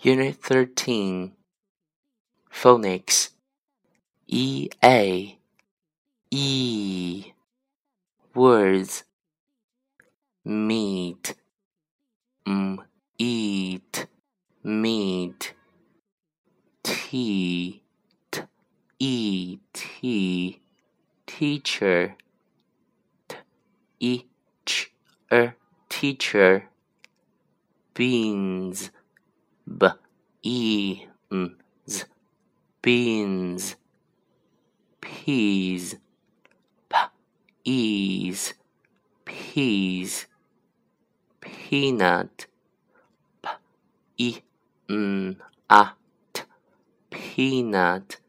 Unit 13 Phonics E A E. Words. Meat M eat. Meat T T E T. Teacher. T E er teacher. Beans e n z beans peas p ease peas peanut p e n a t peanut